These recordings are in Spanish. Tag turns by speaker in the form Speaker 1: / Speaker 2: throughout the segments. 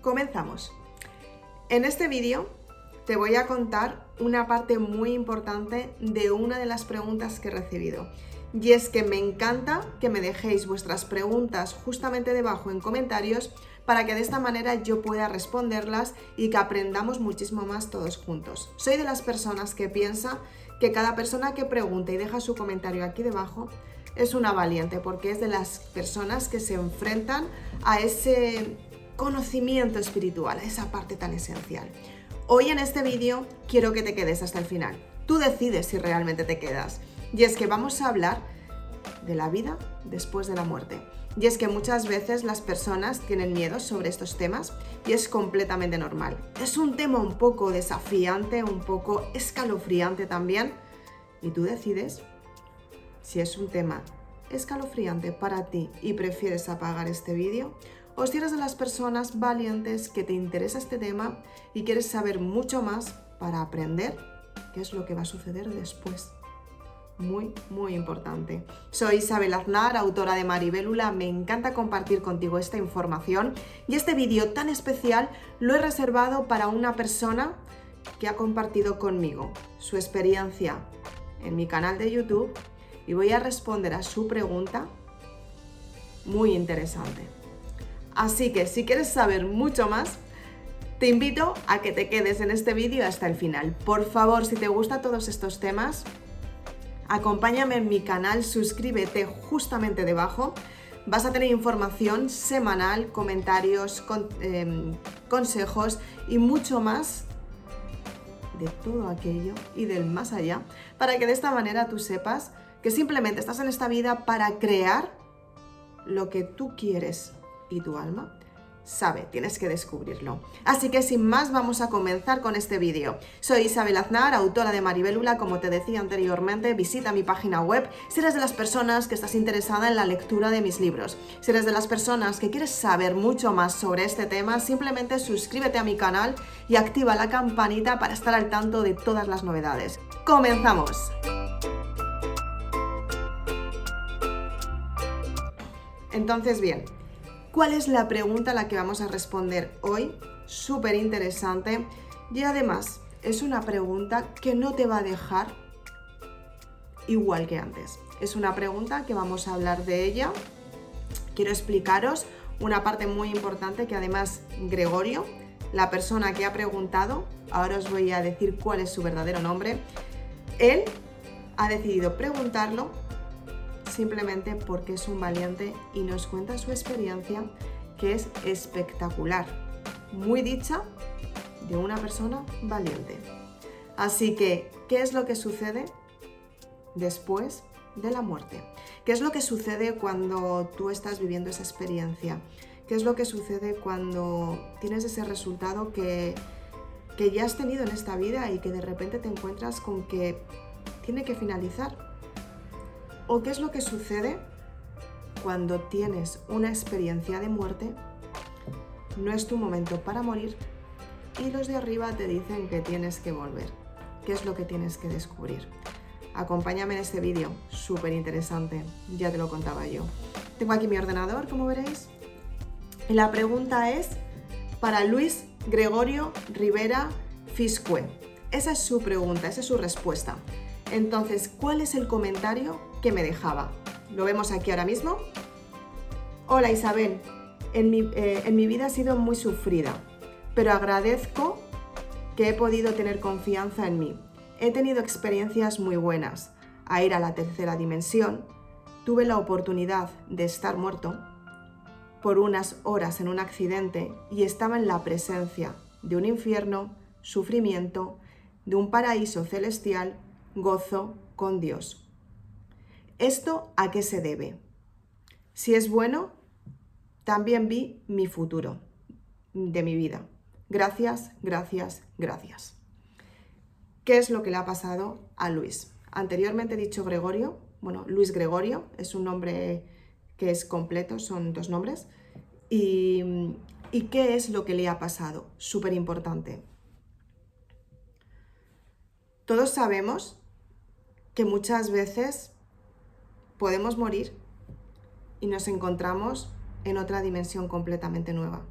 Speaker 1: Comenzamos. En este vídeo te voy a contar una parte muy importante de una de las preguntas que he recibido. Y es que me encanta que me dejéis vuestras preguntas justamente debajo en comentarios para que de esta manera yo pueda responderlas y que aprendamos muchísimo más todos juntos. Soy de las personas que piensa que cada persona que pregunta y deja su comentario aquí debajo es una valiente porque es de las personas que se enfrentan a ese conocimiento espiritual, esa parte tan esencial. Hoy en este vídeo quiero que te quedes hasta el final. Tú decides si realmente te quedas. Y es que vamos a hablar de la vida después de la muerte. Y es que muchas veces las personas tienen miedo sobre estos temas y es completamente normal. Es un tema un poco desafiante, un poco escalofriante también. Y tú decides si es un tema escalofriante para ti y prefieres apagar este vídeo o si eres de las personas valientes que te interesa este tema y quieres saber mucho más para aprender qué es lo que va a suceder después muy, muy importante. Soy Isabel Aznar, autora de Maribélula. Me encanta compartir contigo esta información y este vídeo tan especial lo he reservado para una persona que ha compartido conmigo su experiencia en mi canal de YouTube y voy a responder a su pregunta muy interesante. Así que si quieres saber mucho más, te invito a que te quedes en este vídeo hasta el final. Por favor, si te gustan todos estos temas, acompáñame en mi canal, suscríbete justamente debajo. Vas a tener información semanal, comentarios, em, consejos y mucho más de todo aquello y del más allá, para que de esta manera tú sepas que simplemente estás en esta vida para crear lo que tú quieres y tu alma sabe, tienes que descubrirlo. Así que sin más vamos a comenzar con este vídeo. Soy Isabel Aznar, autora de Maribélula, como te decía anteriormente, visita mi página web si eres de las personas que estás interesada en la lectura de mis libros. Si eres de las personas que quieres saber mucho más sobre este tema, simplemente suscríbete a mi canal y activa la campanita para estar al tanto de todas las novedades. ¡Comenzamos! Entonces, bien, ¿Cuál es la pregunta a la que vamos a responder hoy? Súper interesante y además es una pregunta que no te va a dejar igual que antes. Es una pregunta que vamos a hablar de ella. Quiero explicaros una parte muy importante que además Gregorio, la persona que ha preguntado, ahora os voy a decir cuál es su verdadero nombre, él ha decidido preguntarlo simplemente porque es un valiente y nos cuenta su experiencia que es espectacular, muy dicha de una persona valiente. Así que, ¿qué es lo que sucede después de la muerte? ¿Qué es lo que sucede cuando tú estás viviendo esa experiencia? ¿Qué es lo que sucede cuando tienes ese resultado que, que ya has tenido en esta vida y que de repente te encuentras con que tiene que finalizar? ¿O qué es lo que sucede cuando tienes una experiencia de muerte? No es tu momento para morir y los de arriba te dicen que tienes que volver. ¿Qué es lo que tienes que descubrir? Acompáñame en este vídeo, súper interesante, ya te lo contaba yo. Tengo aquí mi ordenador, como veréis. Y la pregunta es para Luis Gregorio Rivera Fiscue. Esa es su pregunta, esa es su respuesta. Entonces, ¿cuál es el comentario que me dejaba? Lo vemos aquí ahora mismo. Hola Isabel, en mi, eh, en mi vida ha sido muy sufrida, pero agradezco que he podido tener confianza en mí. He tenido experiencias muy buenas. A ir a la tercera dimensión, tuve la oportunidad de estar muerto por unas horas en un accidente y estaba en la presencia de un infierno, sufrimiento, de un paraíso celestial gozo con Dios. ¿Esto a qué se debe? Si es bueno, también vi mi futuro de mi vida. Gracias, gracias, gracias. ¿Qué es lo que le ha pasado a Luis? Anteriormente he dicho Gregorio, bueno, Luis Gregorio es un nombre que es completo, son dos nombres. ¿Y, ¿y qué es lo que le ha pasado? Súper importante. Todos sabemos que muchas veces podemos morir y nos encontramos en otra dimensión completamente nueva.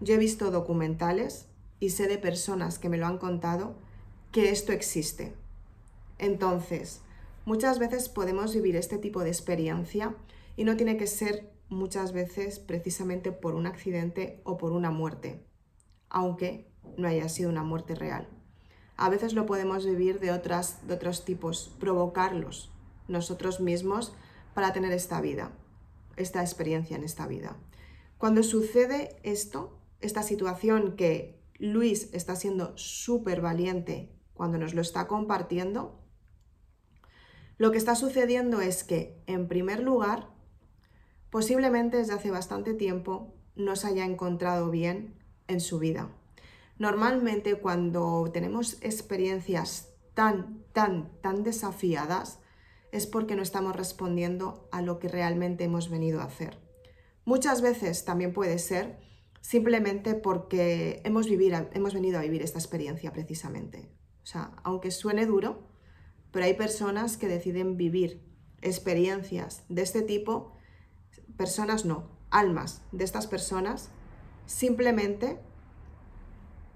Speaker 1: yo he visto documentales y sé de personas que me lo han contado que esto existe. Entonces, muchas veces podemos vivir este tipo de experiencia y no tiene que ser muchas veces precisamente por un accidente o por una muerte, aunque no haya sido una muerte real. A veces lo podemos vivir de, otras, de otros tipos, provocarlos nosotros mismos para tener esta vida, esta experiencia en esta vida. Cuando sucede esto, esta situación que Luis está siendo súper valiente cuando nos lo está compartiendo, lo que está sucediendo es que, en primer lugar, posiblemente desde hace bastante tiempo no se haya encontrado bien en su vida. Normalmente cuando tenemos experiencias tan, tan, tan desafiadas es porque no estamos respondiendo a lo que realmente hemos venido a hacer. Muchas veces también puede ser simplemente porque hemos, hemos venido a vivir esta experiencia precisamente. O sea, aunque suene duro, pero hay personas que deciden vivir experiencias de este tipo personas no, almas de estas personas, simplemente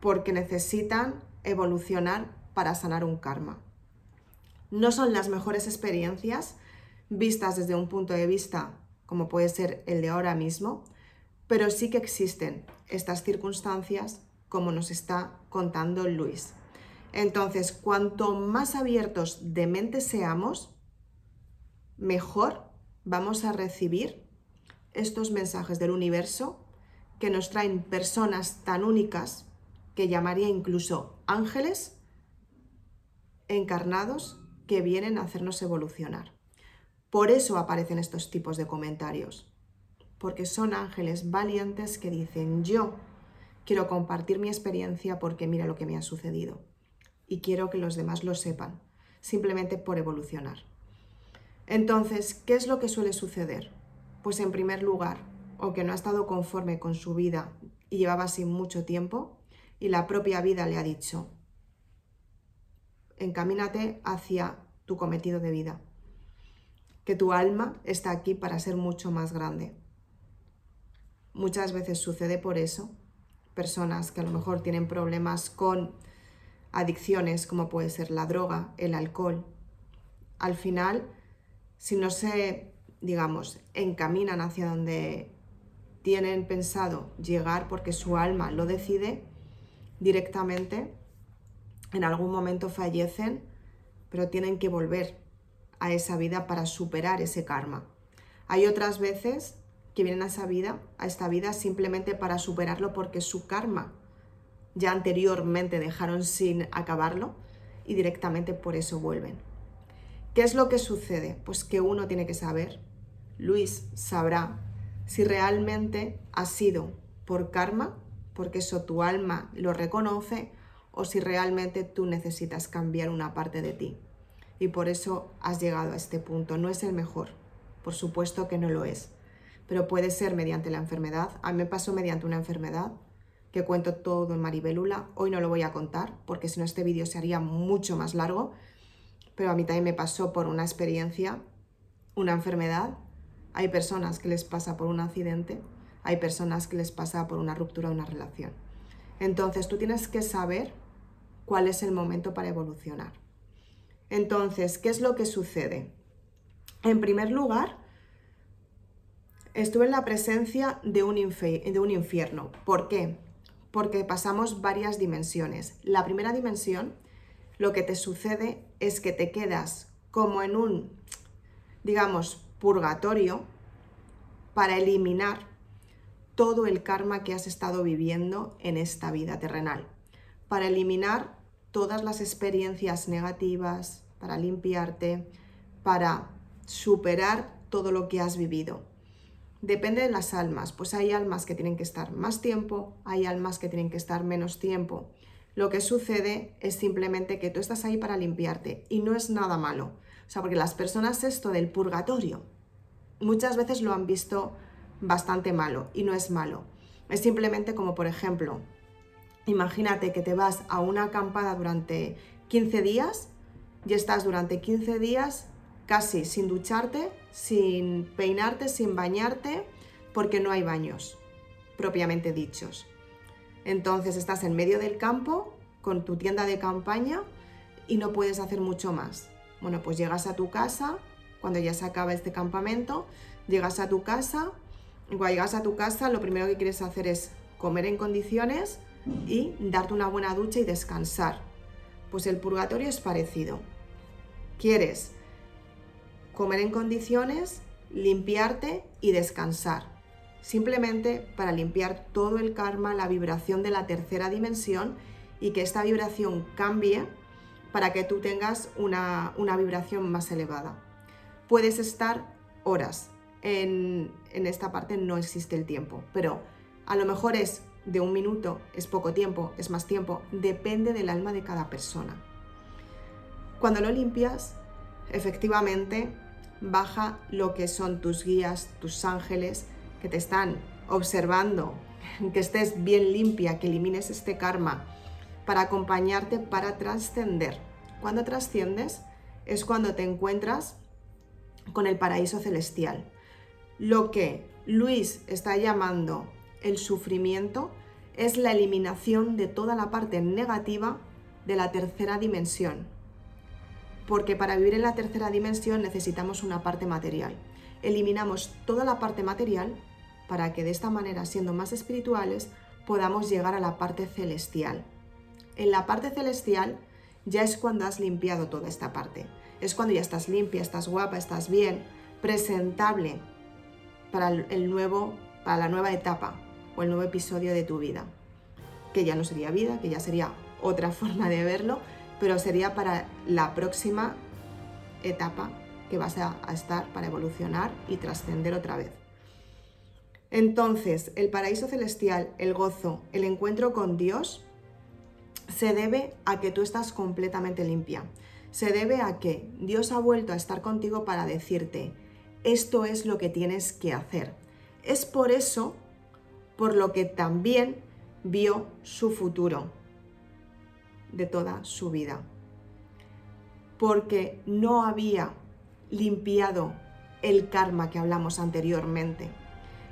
Speaker 1: porque necesitan evolucionar para sanar un karma. No son las mejores experiencias vistas desde un punto de vista como puede ser el de ahora mismo, pero sí que existen estas circunstancias como nos está contando Luis. Entonces, cuanto más abiertos de mente seamos, mejor vamos a recibir estos mensajes del universo que nos traen personas tan únicas que llamaría incluso ángeles encarnados que vienen a hacernos evolucionar. Por eso aparecen estos tipos de comentarios, porque son ángeles valientes que dicen yo quiero compartir mi experiencia porque mira lo que me ha sucedido y quiero que los demás lo sepan, simplemente por evolucionar. Entonces, ¿qué es lo que suele suceder? Pues en primer lugar, o que no ha estado conforme con su vida y llevaba así mucho tiempo, y la propia vida le ha dicho, encamínate hacia tu cometido de vida, que tu alma está aquí para ser mucho más grande. Muchas veces sucede por eso, personas que a lo mejor tienen problemas con adicciones como puede ser la droga, el alcohol, al final, si no se digamos, encaminan hacia donde tienen pensado llegar porque su alma lo decide, directamente en algún momento fallecen, pero tienen que volver a esa vida para superar ese karma. Hay otras veces que vienen a esa vida, a esta vida simplemente para superarlo porque su karma ya anteriormente dejaron sin acabarlo y directamente por eso vuelven. ¿Qué es lo que sucede? Pues que uno tiene que saber Luis sabrá si realmente ha sido por karma, porque eso tu alma lo reconoce, o si realmente tú necesitas cambiar una parte de ti. Y por eso has llegado a este punto. No es el mejor, por supuesto que no lo es, pero puede ser mediante la enfermedad. A mí me pasó mediante una enfermedad que cuento todo en Maribelula. Hoy no lo voy a contar porque si no este vídeo se haría mucho más largo, pero a mí también me pasó por una experiencia, una enfermedad hay personas que les pasa por un accidente, hay personas que les pasa por una ruptura de una relación. Entonces tú tienes que saber cuál es el momento para evolucionar. Entonces, ¿qué es lo que sucede? En primer lugar, estuve en la presencia de un, de un infierno. ¿Por qué? Porque pasamos varias dimensiones. La primera dimensión, lo que te sucede es que te quedas como en un, digamos, purgatorio para eliminar todo el karma que has estado viviendo en esta vida terrenal, para eliminar todas las experiencias negativas, para limpiarte, para superar todo lo que has vivido. Depende de las almas, pues hay almas que tienen que estar más tiempo, hay almas que tienen que estar menos tiempo. Lo que sucede es simplemente que tú estás ahí para limpiarte y no es nada malo. O sea, porque las personas esto del purgatorio muchas veces lo han visto bastante malo y no es malo. Es simplemente como, por ejemplo, imagínate que te vas a una acampada durante 15 días y estás durante 15 días casi sin ducharte, sin peinarte, sin bañarte, porque no hay baños propiamente dichos. Entonces estás en medio del campo con tu tienda de campaña y no puedes hacer mucho más. Bueno, pues llegas a tu casa, cuando ya se acaba este campamento, llegas a tu casa, cuando llegas a tu casa lo primero que quieres hacer es comer en condiciones y darte una buena ducha y descansar. Pues el purgatorio es parecido. Quieres comer en condiciones, limpiarte y descansar. Simplemente para limpiar todo el karma, la vibración de la tercera dimensión y que esta vibración cambie para que tú tengas una, vibración más elevada. Puedes estar horas. En, en esta parte no existe el tiempo, pero a lo mejor es de un minuto, es poco tiempo, es más tiempo, depende del alma de cada persona. Cuando lo limpias, efectivamente baja lo que son tus guías, tus ángeles, que te están observando, que estés bien limpia, que elimines este karma, para acompañarte para trascender. Cuando trasciendes es cuando te encuentras con el paraíso celestial. Lo que Luis está llamando el sufrimiento es la eliminación de toda la parte negativa de la tercera dimensión. Porque para vivir en la tercera dimensión necesitamos una parte material. Eliminamos toda la parte material para que de esta manera, siendo más espirituales, podamos llegar a la parte celestial. En la parte celestial ya es cuando has limpiado toda esta parte. Es cuando ya estás limpia, estás guapa, estás bien, presentable para el nuevo, para la nueva etapa o el nuevo episodio de tu vida. Que ya no sería vida, que ya sería otra forma de verlo, pero sería para la próxima etapa que vas a, a estar para evolucionar y trascender otra vez. Entonces, el paraíso celestial, el gozo, el encuentro con Dios, se debe a que tú estás completamente limpia. Se debe a que Dios ha vuelto a estar contigo para decirte, esto es lo que tienes que hacer. Es por eso por lo que también vio su futuro de toda su vida. Porque no había limpiado el karma que hablamos anteriormente.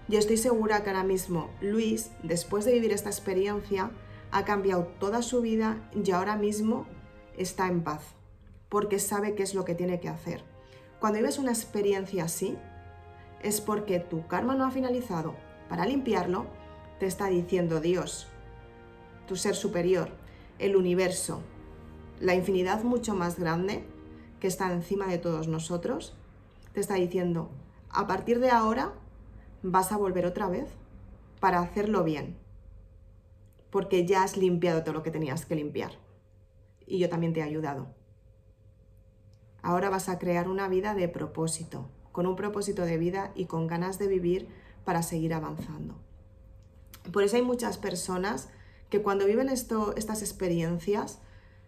Speaker 1: Yo estoy segura que ahora mismo Luis, después de vivir esta experiencia, ha cambiado toda su vida y ahora mismo está en paz, porque sabe qué es lo que tiene que hacer. Cuando vives una experiencia así, es porque tu karma no ha finalizado. Para limpiarlo, te está diciendo Dios, tu ser superior, el universo, la infinidad mucho más grande que está encima de todos nosotros, te está diciendo, a partir de ahora vas a volver otra vez para hacerlo bien porque ya has limpiado todo lo que tenías que limpiar. Y yo también te he ayudado. Ahora vas a crear una vida de propósito, con un propósito de vida y con ganas de vivir para seguir avanzando. Por eso hay muchas personas que cuando viven esto, estas experiencias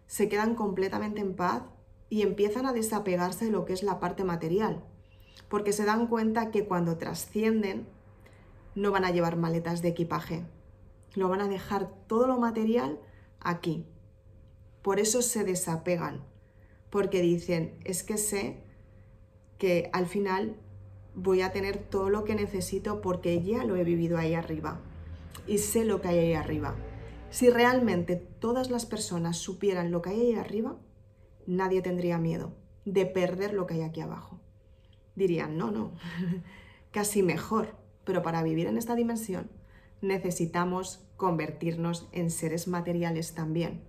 Speaker 1: se quedan completamente en paz y empiezan a desapegarse de lo que es la parte material, porque se dan cuenta que cuando trascienden no van a llevar maletas de equipaje, lo van a dejar todo lo material aquí. Por eso se desapegan, porque dicen, es que sé que al final voy a tener todo lo que necesito porque ya lo he vivido ahí arriba y sé lo que hay ahí arriba. Si realmente todas las personas supieran lo que hay ahí arriba, nadie tendría miedo de perder lo que hay aquí abajo. Dirían, no, no, casi mejor, pero para vivir en esta dimensión necesitamos convertirnos en seres materiales también.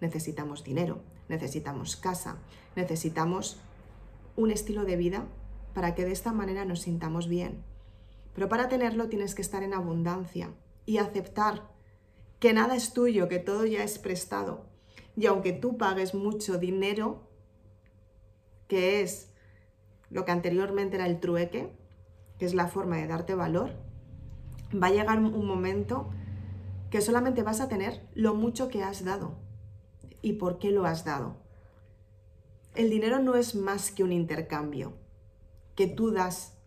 Speaker 1: Necesitamos dinero, necesitamos casa, necesitamos un estilo de vida para que de esta manera nos sintamos bien. Pero para tenerlo tienes que estar en abundancia y aceptar que nada es tuyo, que todo ya es prestado. Y aunque tú pagues mucho dinero, que es lo que anteriormente era el trueque, que es la forma de darte valor, va a llegar un momento que solamente vas a tener lo mucho que has dado y por qué lo has dado. El dinero no es más que un intercambio que tú das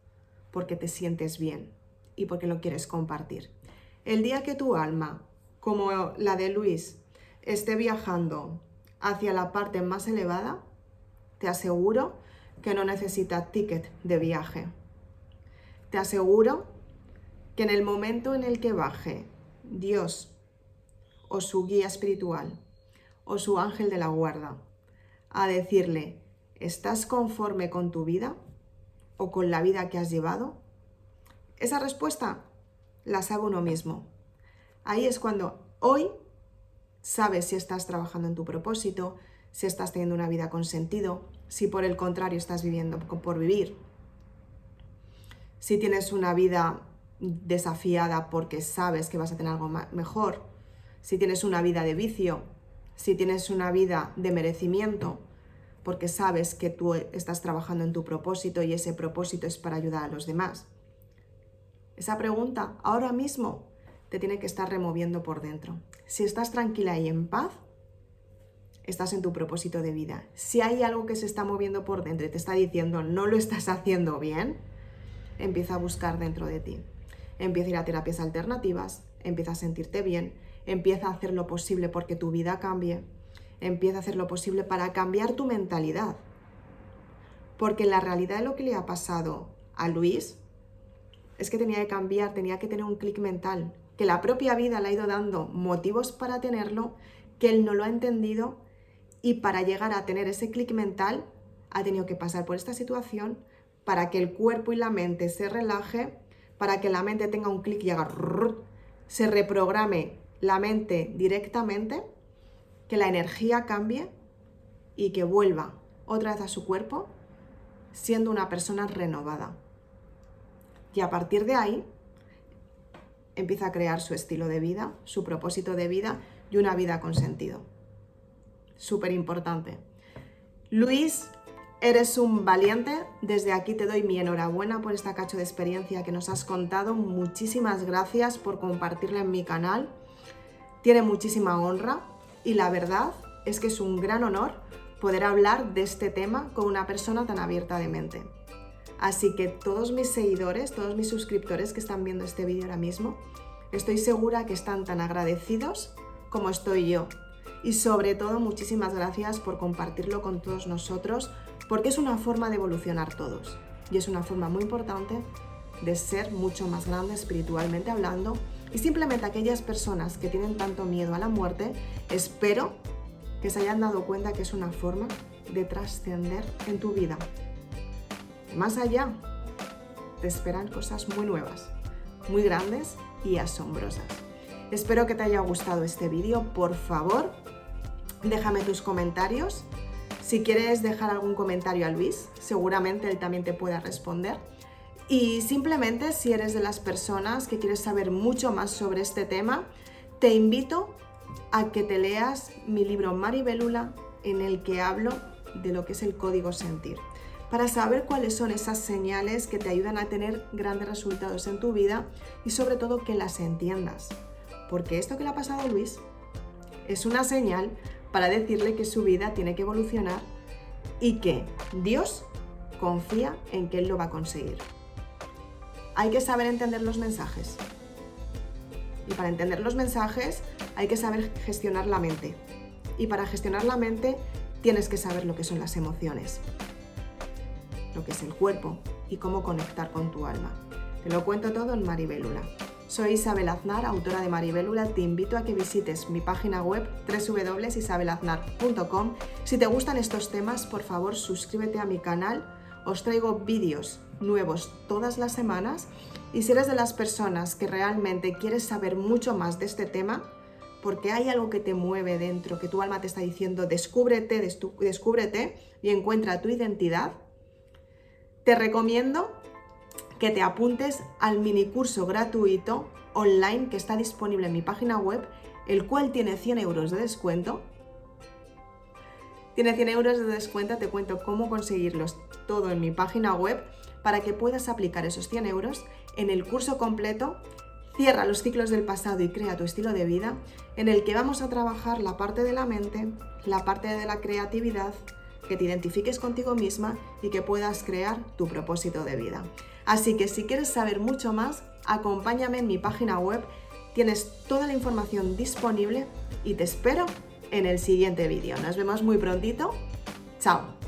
Speaker 1: porque te sientes bien y porque lo quieres compartir. El día que tu alma, como la de Luis, esté viajando hacia la parte más elevada, te aseguro que no necesita ticket de viaje. Te aseguro que en el momento en el que baje Dios o su guía espiritual o su ángel de la guarda a decirle, ¿estás conforme con tu vida o con la vida que has llevado? Esa respuesta la sabe uno mismo. Ahí es cuando hoy sabes si estás trabajando en tu propósito, si estás teniendo una vida con sentido, si por el contrario estás viviendo por vivir, si tienes una vida desafiada porque sabes que vas a tener algo mejor, si tienes una vida de vicio, si tienes una vida de merecimiento, porque sabes que tú estás trabajando en tu propósito y ese propósito es para ayudar a los demás. Esa pregunta ahora mismo te tiene que estar removiendo por dentro. Si estás tranquila y en paz, estás en tu propósito de vida. Si hay algo que se está moviendo por dentro y te está diciendo no lo estás haciendo bien, empieza a buscar dentro de ti. Empieza a ir a terapias alternativas, empieza a sentirte bien, empieza a hacer lo posible porque tu vida cambie, empieza a hacer lo posible para cambiar tu mentalidad. Porque la realidad de lo que le ha pasado a Luis es que tenía que cambiar, tenía que tener un clic mental, que la propia vida le ha ido dando motivos para tenerlo, que él no lo ha entendido y para llegar a tener ese clic mental ha tenido que pasar por esta situación para que el cuerpo y la mente se relaje, para que la mente tenga un clic y haga se reprograme la mente directamente, que la energía cambie y que vuelva otra vez a su cuerpo siendo una persona renovada. Y a partir de ahí empieza a crear su estilo de vida, su propósito de vida y una vida con sentido súper importante. Luis, eres un valiente. Desde aquí te doy mi enhorabuena por esta cacho de experiencia que nos has contado. Muchísimas gracias por compartirla en mi canal. Tiene muchísima honra y la verdad es que es un gran honor poder hablar de este tema con una persona tan abierta de mente. Así que todos mis seguidores, todos mis suscriptores que están viendo este vídeo ahora mismo, estoy segura que están tan agradecidos como estoy yo. Y sobre todo muchísimas gracias por compartirlo con todos nosotros porque es una forma de evolucionar todos. Y es una forma muy importante de ser mucho más grande espiritualmente hablando. Y simplemente aquellas personas que tienen tanto miedo a la muerte, espero que se hayan dado cuenta que es una forma de trascender en tu vida. Más allá, te esperan cosas muy nuevas, muy grandes y asombrosas. Espero que te haya gustado este vídeo. Por favor, déjame tus comentarios. Si quieres dejar algún comentario a Luis, seguramente él también te pueda responder. Y simplemente si eres de las personas que quieres saber mucho más sobre este tema, te invito a que te leas mi libro Maribelula en el que hablo de lo que es el código sentir, para saber cuáles son esas señales que te ayudan a tener grandes resultados en tu vida y sobre todo que las entiendas. Porque esto que le ha pasado a Luis es una señal para decirle que su vida tiene que evolucionar y que Dios confía en que Él lo va a conseguir. Hay que saber entender los mensajes. Y para entender los mensajes hay que saber gestionar la mente. Y para gestionar la mente tienes que saber lo que son las emociones, lo que es el cuerpo y cómo conectar con tu alma. Te lo cuento todo en Maribelula. Soy Isabel Aznar, autora de Maribélula. Te invito a que visites mi página web www.isabelaznar.com. Si te gustan estos temas, por favor suscríbete a mi canal. Os traigo vídeos nuevos todas las semanas. Y si eres de las personas que realmente quieres saber mucho más de este tema, porque hay algo que te mueve dentro, que tu alma te está diciendo, descúbrete, descúbrete y encuentra tu identidad, te recomiendo que te apuntes al mini curso gratuito online que está disponible en mi página web, el cual tiene 100 euros de descuento. Tiene 100 euros de descuento, te cuento cómo conseguirlos todo en mi página web para que puedas aplicar esos 100 euros en el curso completo Cierra los ciclos del pasado y crea tu estilo de vida, en el que vamos a trabajar la parte de la mente, la parte de la creatividad, que te identifiques contigo misma y que puedas crear tu propósito de vida. Así que si quieres saber mucho más, acompáñame en mi página web, tienes toda la información disponible y te espero en el siguiente vídeo. Nos vemos muy prontito. Chao.